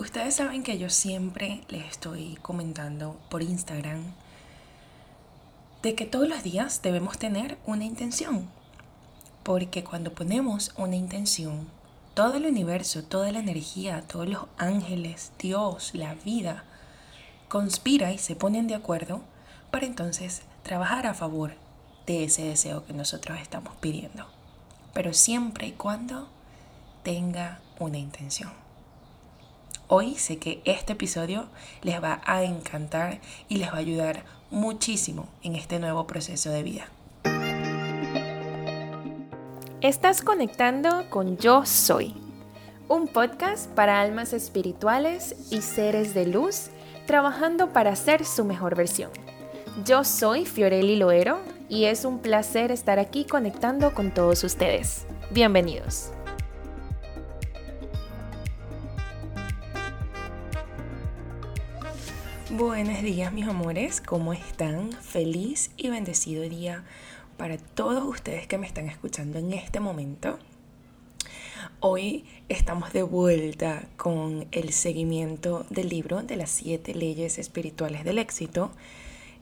Ustedes saben que yo siempre les estoy comentando por Instagram de que todos los días debemos tener una intención. Porque cuando ponemos una intención, todo el universo, toda la energía, todos los ángeles, Dios, la vida, conspira y se ponen de acuerdo para entonces trabajar a favor de ese deseo que nosotros estamos pidiendo. Pero siempre y cuando tenga una intención. Hoy sé que este episodio les va a encantar y les va a ayudar muchísimo en este nuevo proceso de vida. Estás conectando con Yo Soy, un podcast para almas espirituales y seres de luz trabajando para ser su mejor versión. Yo soy Fiorelli Loero y es un placer estar aquí conectando con todos ustedes. Bienvenidos. Buenos días mis amores, ¿cómo están? Feliz y bendecido día para todos ustedes que me están escuchando en este momento. Hoy estamos de vuelta con el seguimiento del libro de las siete leyes espirituales del éxito.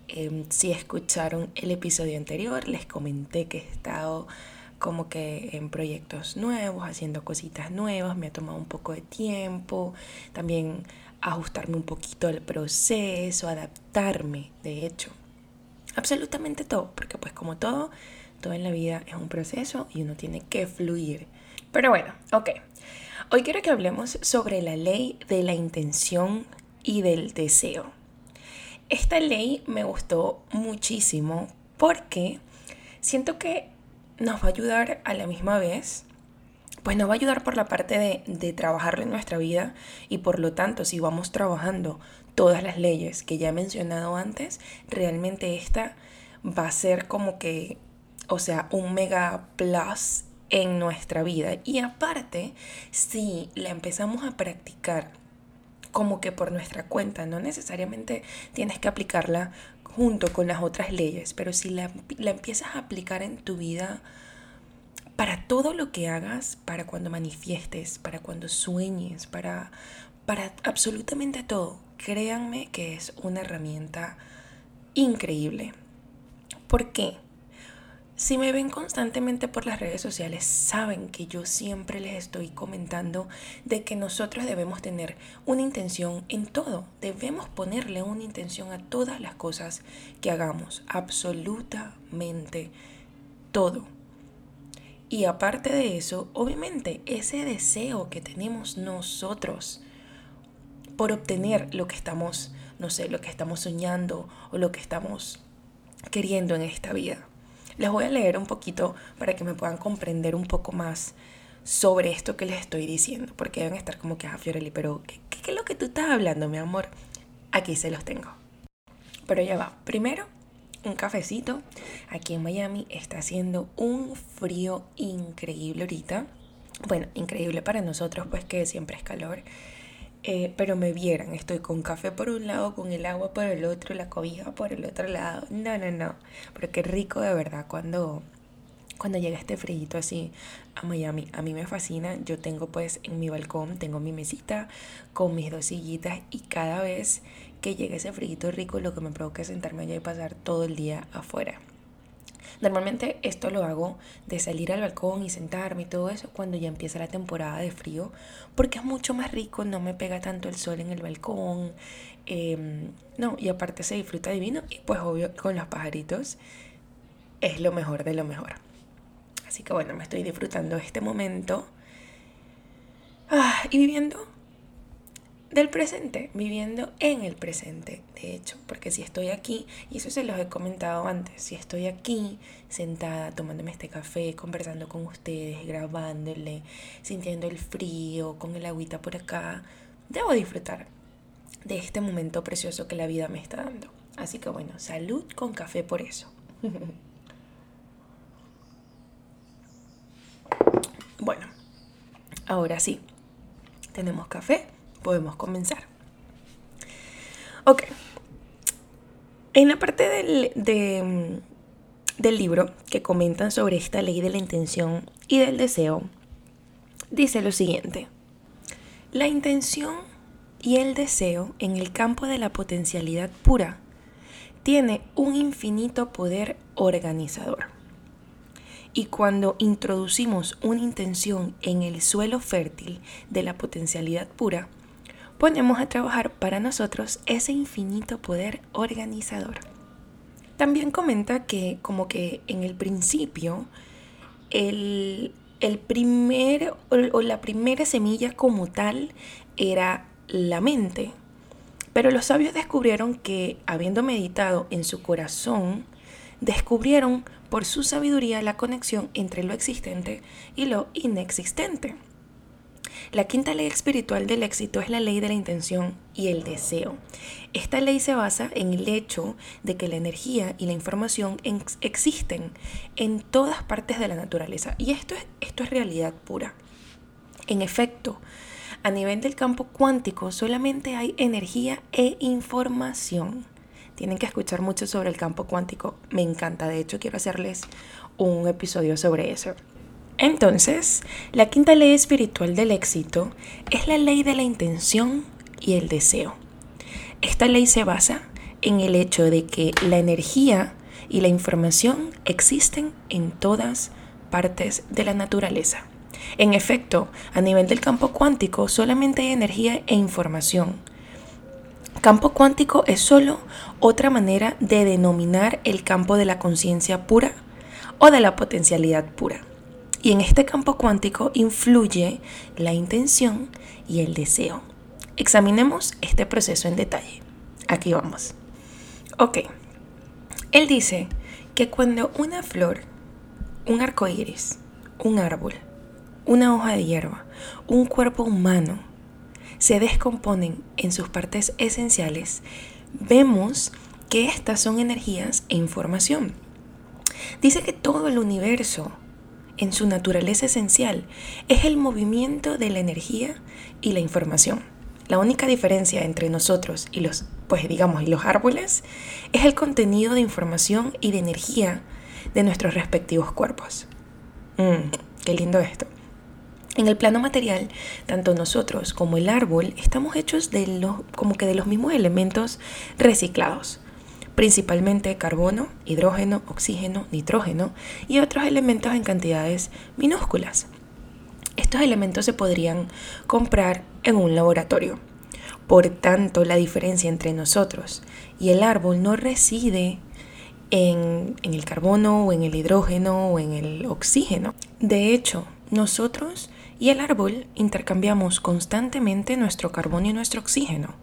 Em, si escucharon el episodio anterior, les comenté que he estado como que en proyectos nuevos, haciendo cositas nuevas, me ha tomado un poco de tiempo, también ajustarme un poquito al proceso, adaptarme, de hecho. Absolutamente todo, porque pues como todo, todo en la vida es un proceso y uno tiene que fluir. Pero bueno, ok. Hoy quiero que hablemos sobre la ley de la intención y del deseo. Esta ley me gustó muchísimo porque siento que nos va a ayudar a la misma vez pues nos va a ayudar por la parte de, de trabajarlo en nuestra vida y por lo tanto si vamos trabajando todas las leyes que ya he mencionado antes, realmente esta va a ser como que, o sea, un mega plus en nuestra vida. Y aparte, si la empezamos a practicar como que por nuestra cuenta, no necesariamente tienes que aplicarla junto con las otras leyes, pero si la, la empiezas a aplicar en tu vida, para todo lo que hagas, para cuando manifiestes, para cuando sueñes, para, para absolutamente todo. Créanme que es una herramienta increíble. ¿Por qué? Si me ven constantemente por las redes sociales, saben que yo siempre les estoy comentando de que nosotros debemos tener una intención en todo. Debemos ponerle una intención a todas las cosas que hagamos. Absolutamente todo. Y aparte de eso, obviamente, ese deseo que tenemos nosotros por obtener lo que estamos, no sé, lo que estamos soñando o lo que estamos queriendo en esta vida. Les voy a leer un poquito para que me puedan comprender un poco más sobre esto que les estoy diciendo, porque deben estar como que, ah, Fiorelli, pero ¿qué, ¿qué, es lo que tú estás hablando, mi amor? Aquí se los tengo. Pero ya va. Primero, un cafecito. Aquí en Miami está haciendo un frío increíble ahorita. Bueno, increíble para nosotros, pues que siempre es calor. Eh, pero me vieran, estoy con café por un lado, con el agua por el otro, la cobija por el otro lado. No, no, no. Pero qué rico de verdad cuando, cuando llega este frío así a Miami. A mí me fascina. Yo tengo pues en mi balcón, tengo mi mesita con mis dos sillitas y cada vez que llegue ese frío rico, lo que me provoca es sentarme allá y pasar todo el día afuera. Normalmente esto lo hago de salir al balcón y sentarme y todo eso cuando ya empieza la temporada de frío, porque es mucho más rico, no me pega tanto el sol en el balcón, em, no, y aparte se disfruta divino y pues obvio con los pajaritos es lo mejor de lo mejor. Así que bueno, me estoy disfrutando este momento ah, y viviendo del presente, viviendo en el presente, de hecho, porque si estoy aquí, y eso se los he comentado antes, si estoy aquí sentada tomándome este café, conversando con ustedes, grabándole, sintiendo el frío, con el agüita por acá, debo disfrutar de este momento precioso que la vida me está dando. Así que bueno, salud con café por eso. bueno, ahora sí, tenemos café podemos comenzar. Ok. En la parte del, del libro que comentan sobre esta ley de la intención y del deseo, dice lo siguiente. La intención y el deseo en el campo de la potencialidad pura tiene un infinito poder organizador. Y cuando introducimos una intención en el suelo fértil de la potencialidad pura, ponemos a trabajar para nosotros ese infinito poder organizador. También comenta que como que en el principio el, primer o la primera semilla como tal era la mente. Pero los sabios descubrieron que, habiendo meditado en su corazón, descubrieron por su sabiduría la conexión entre lo existente y lo inexistente. La quinta ley espiritual del éxito es la ley de la intención y el deseo. Esta ley se basa en el hecho de que la energía y la información existen en todas partes de la naturaleza. Y esto es, esto es realidad pura. En efecto, a nivel del campo cuántico solamente hay energía e información. Tienen que escuchar mucho sobre el campo cuántico. Me encanta. De hecho, quiero hacerles un episodio sobre eso. Entonces, la quinta ley espiritual del éxito es la ley de la intención y el deseo. Esta ley se basa en el hecho de que la energía y la información existen en todas partes de la naturaleza. En efecto, a nivel del campo cuántico solamente hay energía e información. Campo cuántico es solo otra manera de denominar el campo de la conciencia pura o de la potencialidad pura. Y en este campo cuántico influye la intención y el deseo. Examinemos este proceso en detalle. Aquí vamos. Ok. Él dice que cuando una flor, un arco iris, un árbol, una hoja de hierba, un cuerpo humano se descomponen en sus partes esenciales, vemos que estas son energías e información. Dice que todo el universo en su naturaleza esencial es el movimiento de la energía y la información. La única diferencia entre nosotros y los, pues digamos, y los árboles es el contenido de información y de energía de nuestros respectivos cuerpos. Mm, qué lindo esto. En el plano material, tanto nosotros como el árbol estamos hechos de los, como que de los mismos elementos reciclados principalmente carbono, hidrógeno, oxígeno, nitrógeno y otros elementos en cantidades minúsculas. Estos elementos se podrían comprar en un laboratorio. Por tanto, la diferencia entre nosotros y el árbol no reside en, en, el carbono o en el hidrógeno o en el oxígeno. De hecho, nosotros y el árbol intercambiamos constantemente nuestro carbono y nuestro oxígeno.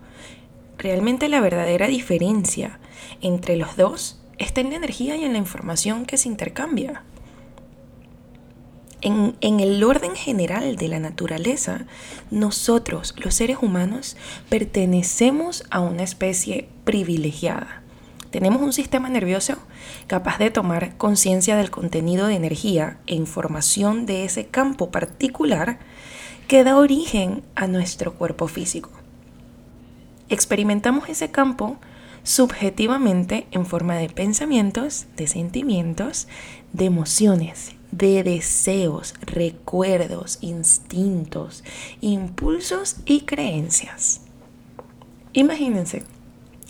Realmente la verdadera diferencia entre los dos está en la energía y en la información que se intercambia. En, en, el orden general de la naturaleza, nosotros, los seres humanos, pertenecemos a una especie privilegiada. Tenemos un sistema nervioso capaz de tomar conciencia del contenido de energía e información de ese campo particular que da origen a nuestro cuerpo físico. Experimentamos ese campo subjetivamente en forma de pensamientos, de sentimientos, de emociones, de deseos, recuerdos, instintos, impulsos y creencias. Imagínense,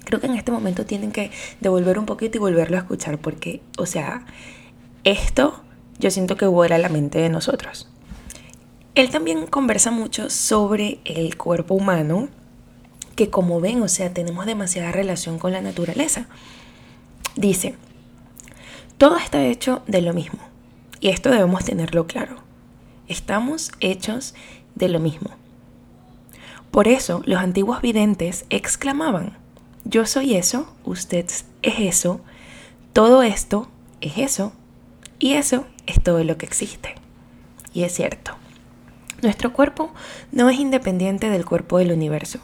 creo que en este momento tienen que devolver un poquito y volverlo a escuchar porque, o sea, esto yo siento que vuela la mente de nosotros. Él también conversa mucho sobre el cuerpo humano, que como ven, o sea, tenemos demasiada relación con la naturaleza. Dice, todo está hecho de lo mismo. Y esto debemos tenerlo claro. Estamos hechos de lo mismo. Por eso los antiguos videntes exclamaban, yo soy eso, usted es eso, todo esto es eso, y eso es todo lo que existe. Y es cierto. Nuestro cuerpo no es independiente del cuerpo del universo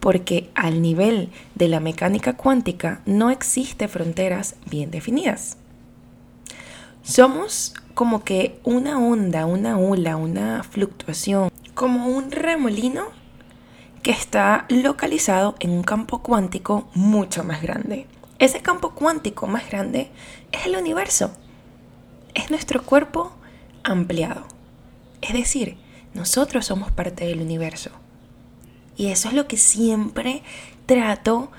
porque al nivel de la mecánica cuántica no existe fronteras bien definidas. Somos como que una onda, una ola, una fluctuación, como un remolino que está localizado en un campo cuántico mucho más grande. Ese campo cuántico más grande es el universo, es nuestro cuerpo ampliado. Es decir, nosotros somos parte del universo Y eso es lo que siempre trato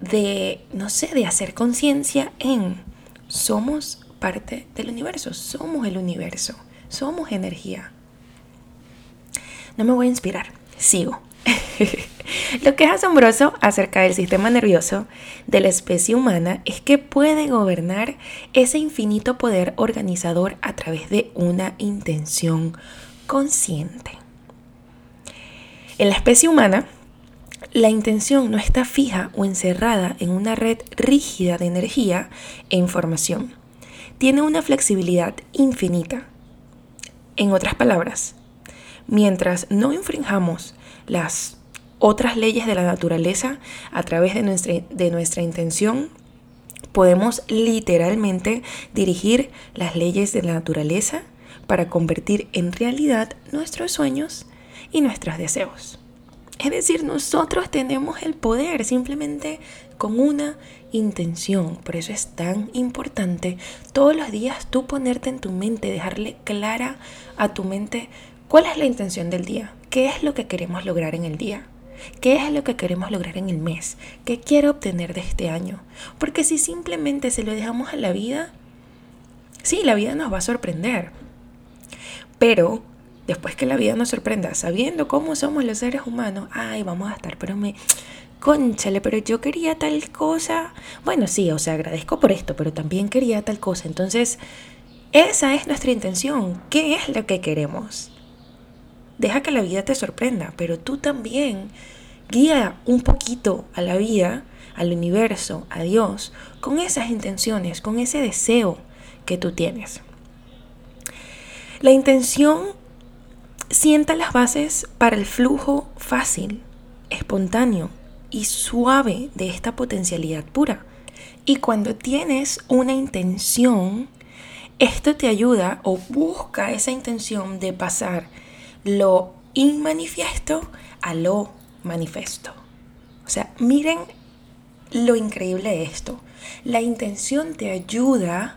de, no sé, de hacer conciencia en. Somos parte del universo, somos el universo, somos energía. No me voy a inspirar, sigo. Lo que es asombroso acerca del sistema nervioso de la especie humana es que puede gobernar ese infinito poder organizador a través de una intención consciente. En la especie humana, la intención no está fija o encerrada en una red rígida de energía e información. Tiene una flexibilidad infinita. En otras palabras, mientras no infringamos las otras leyes de la naturaleza a través de nuestra, de nuestra intención, podemos literalmente dirigir las leyes de la naturaleza para convertir en realidad nuestros sueños y nuestros deseos. Es decir, nosotros tenemos el poder simplemente con una intención. Por eso es tan importante todos los días tú ponerte en tu mente, dejarle clara a tu mente cuál es la intención del día, qué es lo que queremos lograr en el día. ¿Qué es lo que queremos lograr en el mes? ¿Qué quiero obtener de este año? Porque si simplemente se lo dejamos a la vida, sí, la vida nos va a sorprender. Pero después que la vida nos sorprenda, sabiendo cómo somos los seres humanos, ay, vamos a estar, pero me, conchale, pero yo quería tal cosa. Bueno, sí, o sea, agradezco por esto, pero también quería tal cosa. Entonces, esa es nuestra intención. ¿Qué es lo que queremos? Deja que la vida te sorprenda, pero tú también guía un poquito a la vida, al universo, a Dios, con esas intenciones, con ese deseo que tú tienes. La intención sienta las bases para el flujo fácil, espontáneo y suave de esta potencialidad pura. Y cuando tienes una intención, esto te ayuda o busca esa intención de pasar lo inmanifiesto a lo manifiesto. O sea, miren lo increíble de esto. La intención te ayuda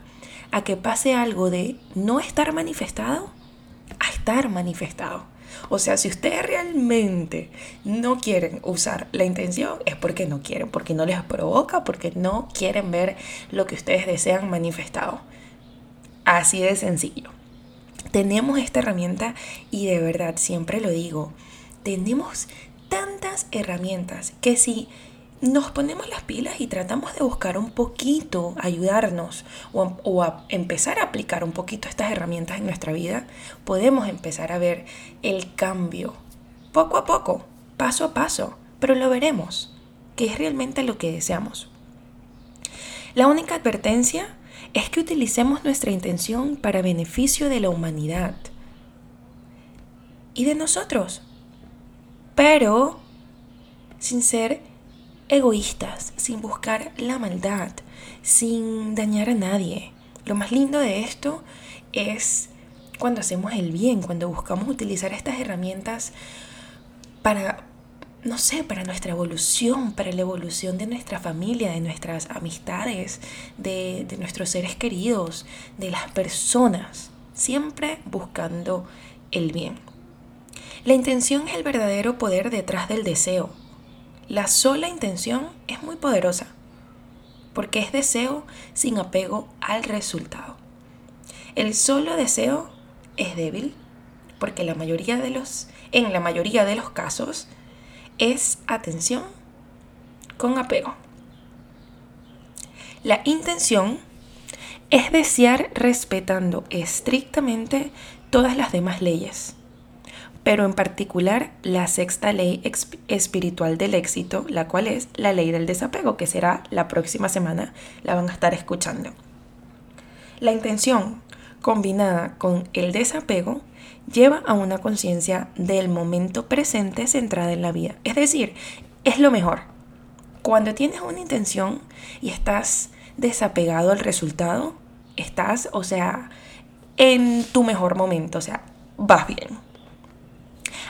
a que pase algo de no estar manifestado a estar manifestado. O sea, si ustedes realmente no quieren usar la intención, es porque no quieren, porque no les provoca, porque no quieren ver lo que ustedes desean manifestado. Así de sencillo tenemos esta herramienta y de verdad siempre lo digo, tenemos tantas herramientas que si nos ponemos las pilas y tratamos de buscar un poquito, ayudarnos o, a empezar a aplicar un poquito estas herramientas en nuestra vida, podemos empezar a ver el cambio poco a poco, paso a paso, pero lo veremos, que es realmente lo que deseamos. La única advertencia es que utilicemos nuestra intención para beneficio de la humanidad y de nosotros, pero sin ser egoístas, sin buscar la maldad, sin dañar a nadie. Lo más lindo de esto es cuando hacemos el bien, cuando buscamos utilizar estas herramientas para no sé, para nuestra evolución, para la evolución de nuestra familia, de nuestras amistades, de, de nuestros seres queridos, de las personas, siempre buscando el bien. La intención es el verdadero poder detrás del deseo. La sola intención es muy poderosa, porque es deseo sin apego al resultado. El solo deseo es débil, porque la mayoría de los, en la mayoría de los casos es atención con apego. La intención es desear respetando estrictamente todas las demás leyes, pero en particular la sexta ley espiritual del éxito, la cual es la ley del desapego, que será la próxima semana, la van a estar escuchando. La intención combinada con el desapego lleva a una conciencia del momento presente centrada en la vida. Es decir, es lo mejor. Cuando tienes una intención y estás desapegado al resultado, estás, o sea, en tu mejor momento, o sea, vas bien.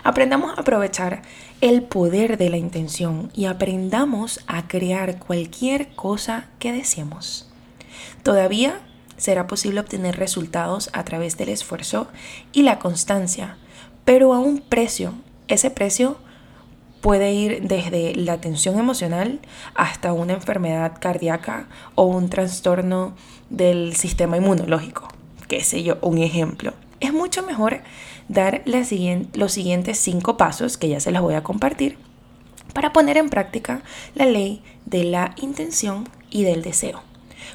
Aprendamos a aprovechar el poder de la intención y aprendamos a crear cualquier cosa que deseemos. Todavía será posible obtener resultados a través del esfuerzo y la constancia, pero a un precio. Ese precio puede ir desde la tensión emocional hasta una enfermedad cardíaca o un trastorno del sistema inmunológico, qué sé yo, un ejemplo. Es mucho mejor dar los siguientes cinco pasos que ya se los voy a compartir para poner en práctica la ley de la intención y del deseo.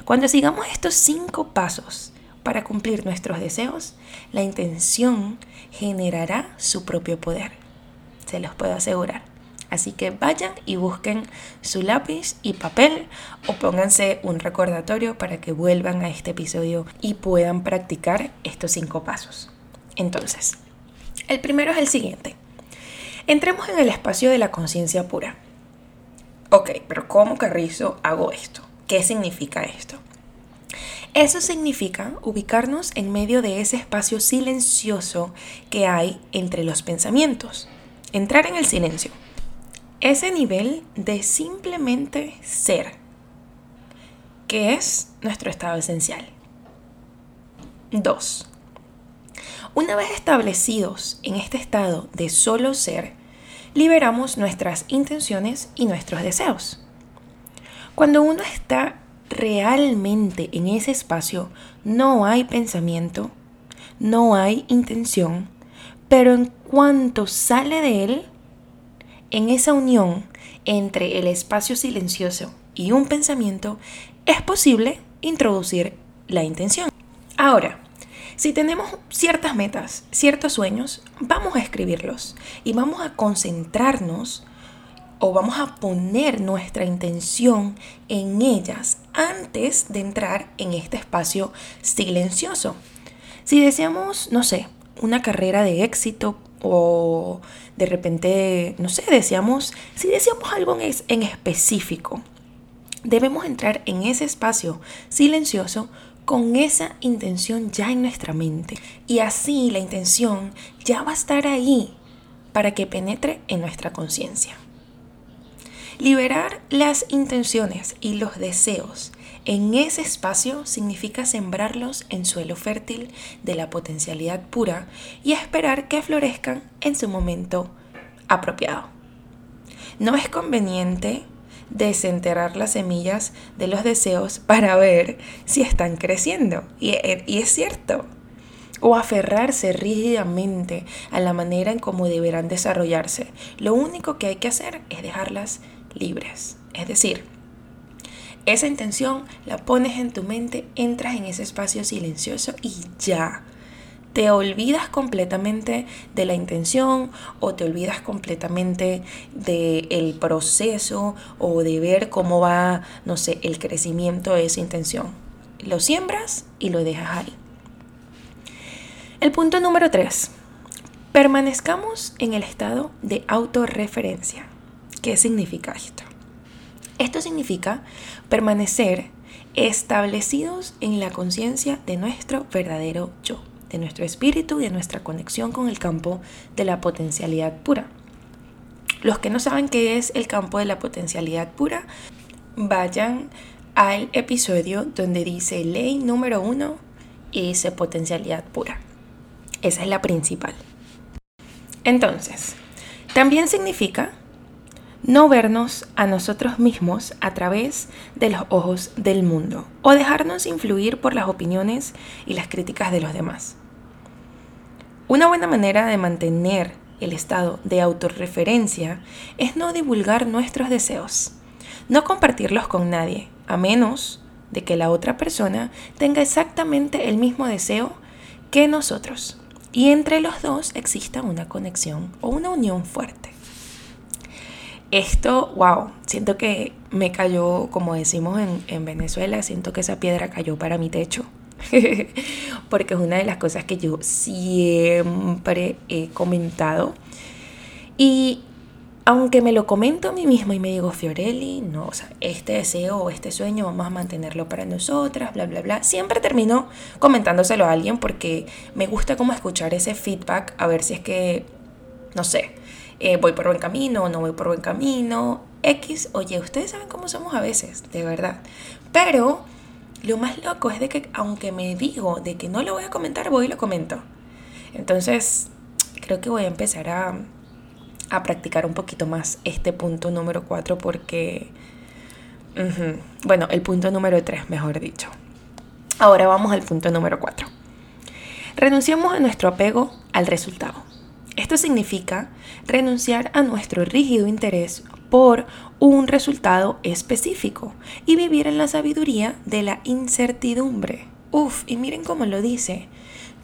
Cuando sigamos estos cinco pasos para cumplir nuestros deseos, la intención generará su propio poder. Se los puedo asegurar. Así que vayan y busquen su lápiz y papel o pónganse un recordatorio para que vuelvan a este episodio y puedan practicar estos cinco pasos. Entonces, el primero es el siguiente. Entremos en el espacio de la conciencia pura. Ok, pero ¿cómo Carrizo hago esto? ¿Qué significa esto? Eso significa ubicarnos en medio de ese espacio silencioso que hay entre los pensamientos. Entrar en el silencio. Ese nivel de simplemente ser, que es nuestro estado esencial. 2. Una vez establecidos en este estado de solo ser, liberamos nuestras intenciones y nuestros deseos. Cuando uno está realmente en ese espacio, no hay pensamiento, no hay intención, pero en cuanto sale de él, en esa unión entre el espacio silencioso y un pensamiento, es posible introducir la intención. Ahora, si tenemos ciertas metas, ciertos sueños, vamos a escribirlos y vamos a concentrarnos o vamos a poner nuestra intención en ellas antes de entrar en este espacio silencioso. Si deseamos, no sé, una carrera de éxito o de repente, no sé, deseamos, si deseamos algo en específico, debemos entrar en ese espacio silencioso con esa intención ya en nuestra mente. Y así la intención ya va a estar ahí para que penetre en nuestra conciencia. Liberar las intenciones y los deseos en ese espacio significa sembrarlos en suelo fértil de la potencialidad pura y esperar que florezcan en su momento apropiado. No es conveniente desenterrar las semillas de los deseos para ver si están creciendo. Y, es cierto. O aferrarse rígidamente a la manera en cómo deberán desarrollarse. Lo único que hay que hacer es dejarlas libres. Es decir, esa intención la pones en tu mente, entras en ese espacio silencioso y ya te olvidas completamente de la intención o te olvidas completamente del proceso o de ver cómo va, no sé, el crecimiento de esa intención. Lo siembras y lo dejas ahí. El punto número 3. Permanezcamos en el estado de autorreferencia. ¿Qué significa esto? Esto significa permanecer establecidos en la conciencia de nuestro verdadero yo de nuestro espíritu y de nuestra conexión con el campo de la potencialidad pura. Los que no saben qué es el campo de la potencialidad pura, vayan al episodio donde dice ley número uno y dice potencialidad pura. Esa es la principal. Entonces, también significa no vernos a nosotros mismos a través de los ojos del mundo o dejarnos influir por las opiniones y las críticas de los demás. Una buena manera de mantener el estado de autorreferencia es no divulgar nuestros deseos, no compartirlos con nadie, a menos de que la otra persona tenga exactamente el mismo deseo que nosotros y entre los dos exista una conexión o una unión fuerte. Esto, wow, siento que me cayó, como decimos en, en Venezuela, siento que esa piedra cayó para mi techo. porque es una de las cosas que yo siempre he comentado. Y aunque me lo comento a mí misma y me digo, Fiorelli, no, o sea, este deseo o este sueño vamos a mantenerlo para nosotras, bla, bla, bla, siempre termino comentándoselo a alguien porque me gusta como escuchar ese feedback, a ver si es que, no sé, eh, voy por buen camino o no voy por buen camino, X, oye, ustedes saben cómo somos a veces, de verdad. Pero lo más loco es de que aunque me digo de que no lo voy a comentar, voy y lo comento. Entonces, creo que voy a empezar a, a practicar un poquito más este punto número 4 porque, bueno, el punto número 3, mejor dicho. Ahora vamos al punto número 4. Renunciamos a nuestro apego al resultado. Esto significa renunciar a nuestro rígido interés por un resultado específico y vivir en la sabiduría de la incertidumbre. Uf, y miren cómo lo dice.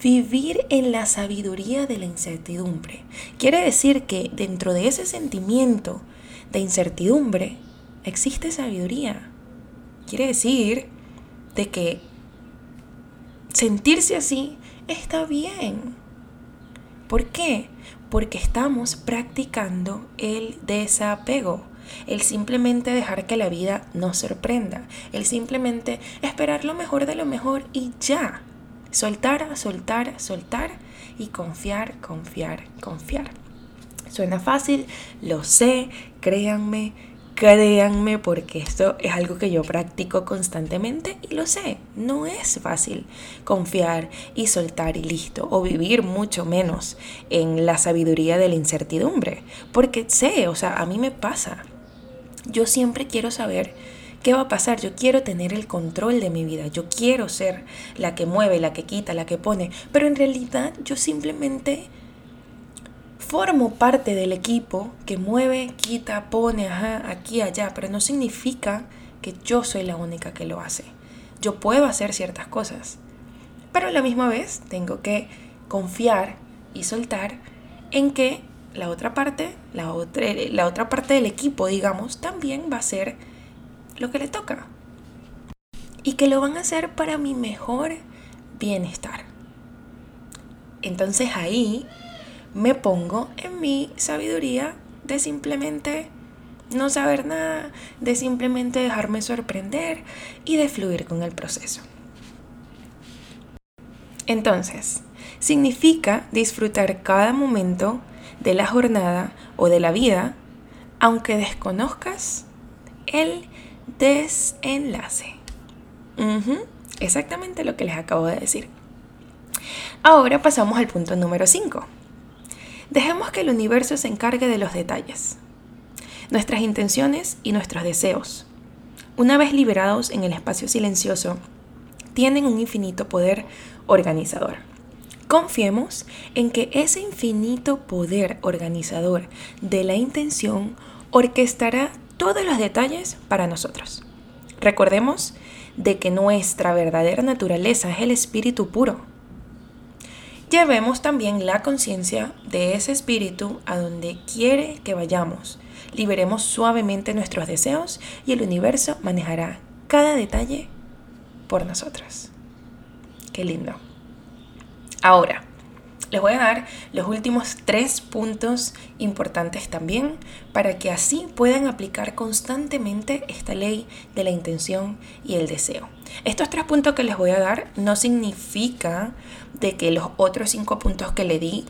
Vivir en la sabiduría de la incertidumbre. Quiere decir que dentro de ese sentimiento de incertidumbre existe sabiduría. Quiere decir de que sentirse así está bien. ¿Por qué? Porque estamos practicando el desapego. El simplemente dejar que la vida nos sorprenda. El simplemente esperar lo mejor de lo mejor y ya. Soltar, soltar, soltar y confiar, confiar, confiar. Suena fácil, lo sé, créanme, créanme porque esto es algo que yo practico constantemente y lo sé, no es fácil confiar y soltar y listo, o vivir mucho menos en la sabiduría de la incertidumbre, porque sé, o sea, a mí me pasa. Yo siempre quiero saber ¿Qué va a pasar? Yo quiero tener el control de mi vida, yo quiero ser la que mueve, la que quita, la que pone, pero en realidad yo simplemente formo parte del equipo que mueve, quita, pone, ajá, aquí, allá, pero no significa que yo soy la única que lo hace. Yo puedo hacer ciertas cosas, pero a la misma vez tengo que confiar y soltar en que la otra parte, la otra, la otra parte del equipo, digamos, también va a ser lo que le toca. Y que lo van a hacer para mi mejor bienestar. Entonces ahí me pongo en mi sabiduría de simplemente no saber nada, de simplemente dejarme sorprender y de fluir con el proceso. Entonces, significa disfrutar cada momento de la jornada o de la vida, aunque desconozcas el desenlace. exactamente lo que les acabo de decir. Ahora pasamos al punto número 5. Dejemos que el universo se encargue de los detalles, nuestras intenciones y nuestros deseos. Una vez liberados en el espacio silencioso, tienen un infinito poder organizador. Confiemos en que ese infinito poder organizador de la intención orquestará todos los detalles para nosotros. Recordemos de que nuestra verdadera naturaleza es el espíritu puro. Llevemos también la conciencia de ese espíritu a donde quiere que vayamos. Liberemos suavemente nuestros deseos y el universo manejará cada detalle por nosotros. Qué lindo. Ahora, les voy a dar los últimos tres puntos importantes también para que así puedan aplicar constantemente esta ley de la intención y el deseo. Estos tres puntos que les voy a dar no significa de que los otros cinco puntos que le di,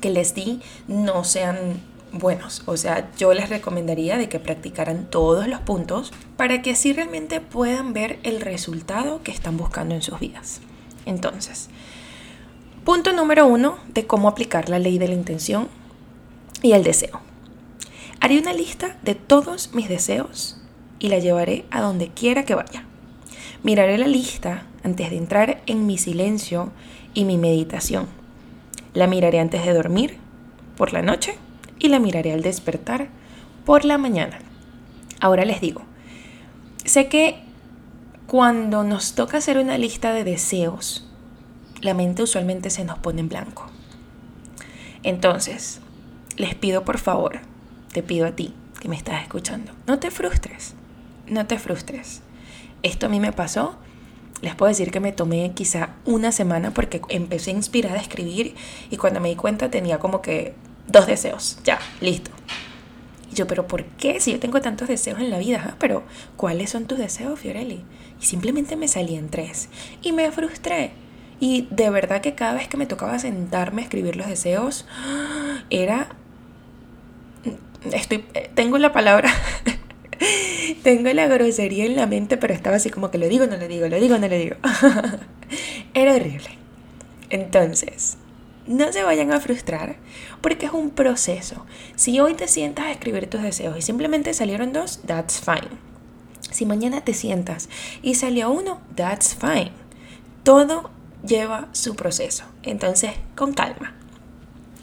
que les di, no sean buenos. O sea, yo les recomendaría de que practicaran todos los puntos para que así realmente puedan ver el resultado que están buscando en sus vidas. Entonces, Punto número uno de cómo aplicar la ley de la intención y el deseo. Haré una lista de todos mis deseos y la llevaré a donde quiera que vaya. Miraré la lista antes de entrar en mi silencio y mi meditación. La miraré antes de dormir, por la noche, y la miraré al despertar, por la mañana. Ahora les digo, sé que cuando nos toca hacer una lista de deseos, la mente usualmente se nos pone en blanco. Entonces, les pido por favor, te pido a ti que me estás escuchando, no te frustres, no te frustres. Esto a mí me pasó, les puedo decir que me tomé quizá una semana porque empecé inspirada a escribir y cuando me di cuenta tenía como que dos deseos, ya, listo. Y yo, pero ¿por qué? Si yo tengo tantos deseos en la vida, pero ¿cuáles son tus deseos, Fiorelli? Y simplemente me salían tres y me frustré y de verdad que cada vez que me tocaba sentarme a escribir los deseos, era... Estoy, tengo la palabra, tengo la grosería en la mente, pero estaba así como que lo digo, no lo digo, lo digo, no lo digo. era horrible. Entonces, no se vayan a frustrar porque es un proceso. Si hoy te sientas a escribir tus deseos y simplemente salieron dos, that's fine. Si mañana te sientas y salió uno, that's fine. Todo lleva su proceso. Entonces, con calma.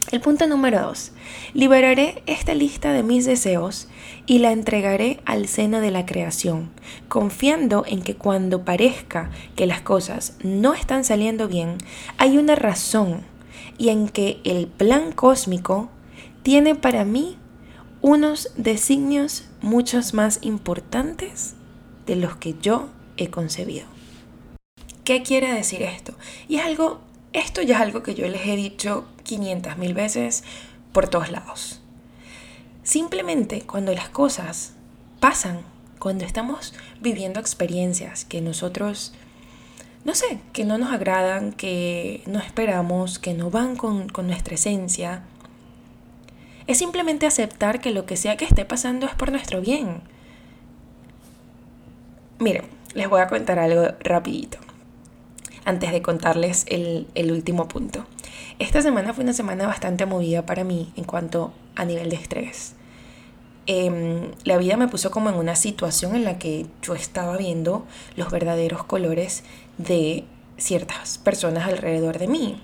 El punto número dos. Liberaré esta lista de mis deseos y la entregaré al seno de la creación, confiando en que cuando parezca que las cosas no están saliendo bien, hay una razón y en que el plan cósmico tiene para mí unos designios muchos más importantes de los que yo he concebido. ¿Qué quiere decir esto? Y es algo, esto ya es algo que yo les he dicho 500 mil veces por todos lados. Simplemente cuando las cosas pasan, cuando estamos viviendo experiencias que nosotros no sé, que no nos agradan, que no esperamos, que no van con, nuestra esencia. Es simplemente aceptar que lo que sea que esté pasando es por nuestro bien. Miren, les voy a contar algo rapidito, antes de contarles el, el último punto. Esta semana fue una semana bastante movida para mí en cuanto a nivel de estrés. Em, la vida me puso como en una situación en la que yo estaba viendo los verdaderos colores de ciertas personas alrededor de mí.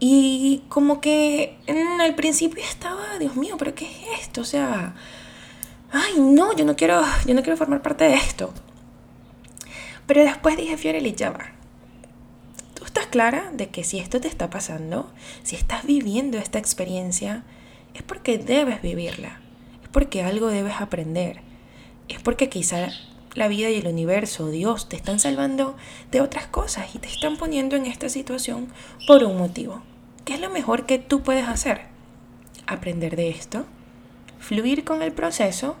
Y como que en el principio estaba, Dios mío, pero ¿qué es esto? O sea, ay, no, yo no quiero, yo no quiero formar parte de esto. Pero después dije, Fiorelli, ya va. Estás clara de que si esto te está pasando, si estás viviendo esta experiencia, es porque debes vivirla, es porque algo debes aprender, es porque quizá la vida y el universo, Dios, te están salvando de otras cosas y te están poniendo en esta situación por un motivo. ¿Qué es lo mejor que tú puedes hacer? Aprender de esto, fluir con el proceso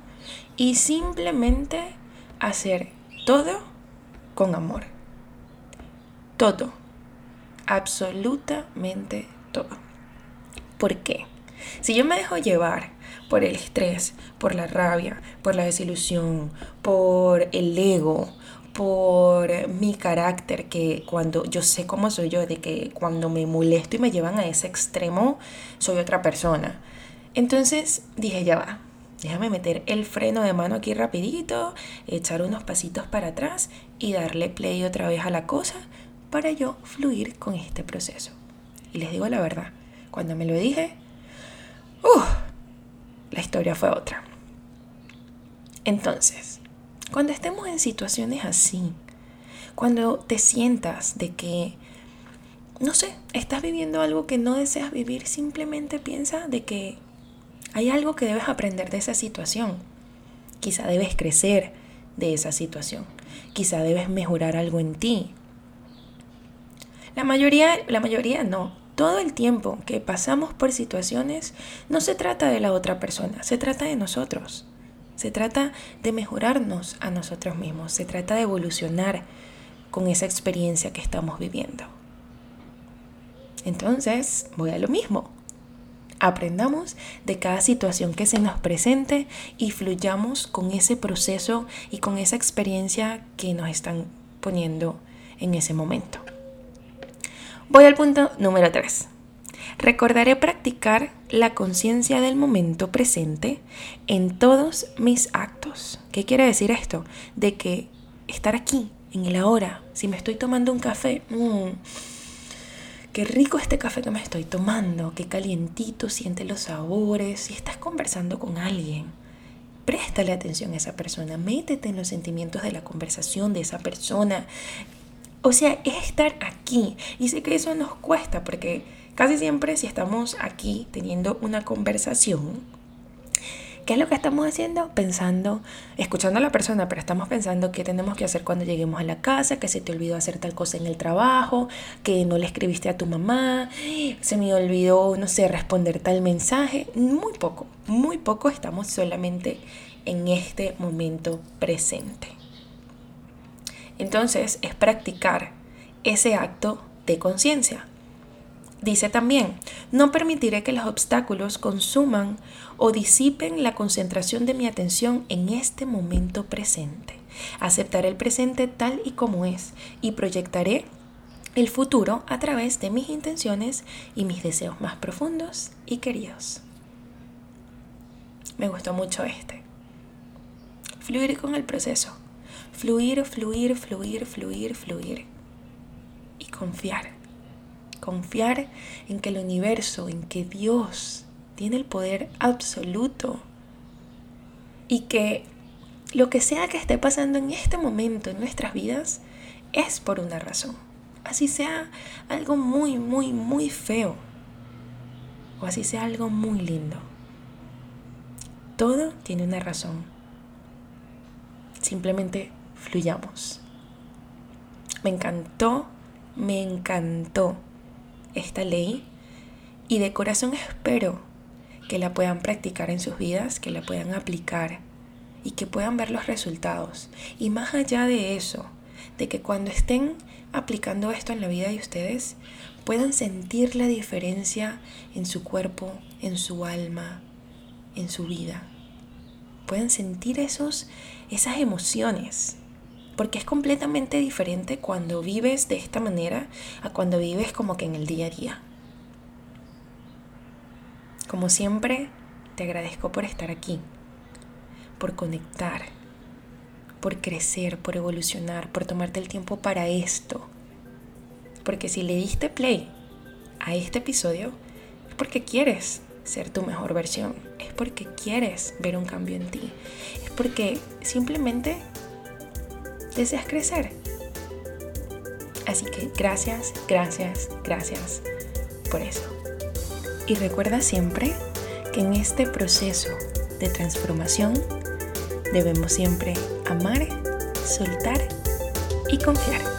y simplemente hacer todo con amor. Todo. Absolutamente todo. ¿Por qué? Si yo me dejo llevar por el estrés, por la rabia, por la desilusión, por el ego, por mi carácter, que cuando yo sé cómo soy yo, de que cuando me molesto y me llevan a ese extremo, soy otra persona. Entonces dije, ya va, déjame meter el freno de mano aquí rapidito, echar unos pasitos para atrás y darle play otra vez a la cosa para yo fluir con este proceso. Y les digo la verdad, cuando me lo dije, la historia fue otra. Entonces, cuando estemos en situaciones así, cuando te sientas de que, no sé, estás viviendo algo que no deseas vivir, simplemente piensa de que hay algo que debes aprender de esa situación. Quizá debes crecer de esa situación. Quizá debes mejorar algo en ti. La mayoría, la mayoría no, todo el tiempo que pasamos por situaciones no se trata de la otra persona, se trata de nosotros. Se trata de mejorarnos a nosotros mismos, se trata de evolucionar con esa experiencia que estamos viviendo. Entonces, voy a lo mismo. Aprendamos de cada situación que se nos presente y fluyamos con ese proceso y con esa experiencia que nos están poniendo en ese momento. Voy al punto número 3. Recordaré practicar la conciencia del momento presente en todos mis actos. ¿Qué quiere decir esto? De que estar aquí, en el ahora, si me estoy tomando un café, mmm, qué rico este café que me estoy tomando, qué calientito, siente los sabores, si estás conversando con alguien. Préstale atención a esa persona, métete en los sentimientos de la conversación de esa persona, o sea, es estar aquí. Y sé que eso nos cuesta porque casi siempre si estamos aquí teniendo una conversación, ¿qué es lo que estamos haciendo? Pensando, escuchando a la persona, pero estamos pensando qué tenemos que hacer cuando lleguemos a la casa, que se te olvidó hacer tal cosa en el trabajo, que no le escribiste a tu mamá, se me olvidó, no sé, responder tal mensaje. Muy poco, muy poco estamos solamente en este momento presente. Entonces es practicar ese acto de conciencia. Dice también, no permitiré que los obstáculos consuman o disipen la concentración de mi atención en este momento presente. Aceptaré el presente tal y como es y proyectaré el futuro a través de mis intenciones y mis deseos más profundos y queridos. Me gustó mucho este. Fluir con el proceso. Fluir, fluir, fluir, fluir, fluir. Y confiar. Confiar en que el universo, en que Dios tiene el poder absoluto. Y que lo que sea que esté pasando en este momento en nuestras vidas es por una razón. Así sea algo muy, muy, muy feo. O así sea algo muy lindo. Todo tiene una razón. Simplemente Me encantó, me encantó esta ley y de corazón espero que la puedan practicar en sus vidas, que la puedan aplicar y que puedan ver los resultados. Y más allá de eso, de que cuando estén aplicando esto en la vida de ustedes, puedan sentir la diferencia en su cuerpo, en su alma, en su vida. Pueden sentir esos, esas emociones. Porque es completamente diferente cuando vives de esta manera a cuando vives como que en el día a día. Como siempre, te agradezco por estar aquí, por conectar, por crecer, por evolucionar, por tomarte el tiempo para esto. Porque si le diste play a este episodio, es porque quieres ser tu mejor versión, es porque quieres ver un cambio en ti, es porque simplemente deseas crecer. Así que gracias, gracias, gracias por eso. Y recuerda siempre que en este proceso de transformación debemos siempre amar, soltar y confiar.